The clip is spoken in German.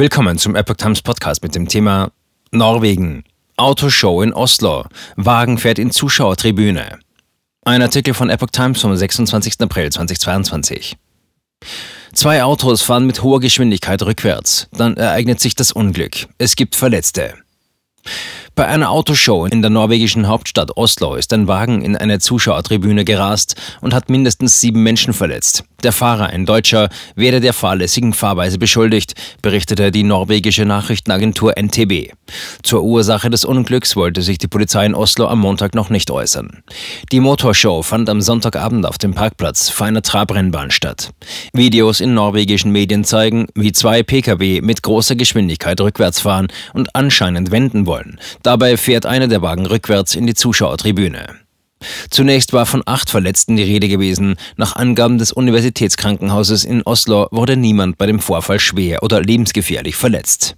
Willkommen zum Epoch Times Podcast mit dem Thema Norwegen. Autoshow in Oslo. Wagen fährt in Zuschauertribüne. Ein Artikel von Epoch Times vom 26. April 2022. Zwei Autos fahren mit hoher Geschwindigkeit rückwärts. Dann ereignet sich das Unglück. Es gibt Verletzte. Bei einer Autoshow in der norwegischen Hauptstadt Oslo ist ein Wagen in eine Zuschauertribüne gerast und hat mindestens sieben Menschen verletzt. Der Fahrer, ein Deutscher, werde der fahrlässigen Fahrweise beschuldigt, berichtete die norwegische Nachrichtenagentur NTB. Zur Ursache des Unglücks wollte sich die Polizei in Oslo am Montag noch nicht äußern. Die Motorshow fand am Sonntagabend auf dem Parkplatz vor einer Trabrennbahn statt. Videos in norwegischen Medien zeigen, wie zwei Pkw mit großer Geschwindigkeit rückwärts fahren und anscheinend wenden wollen. Dabei fährt einer der Wagen rückwärts in die Zuschauertribüne. Zunächst war von acht Verletzten die Rede gewesen. Nach Angaben des Universitätskrankenhauses in Oslo wurde niemand bei dem Vorfall schwer oder lebensgefährlich verletzt.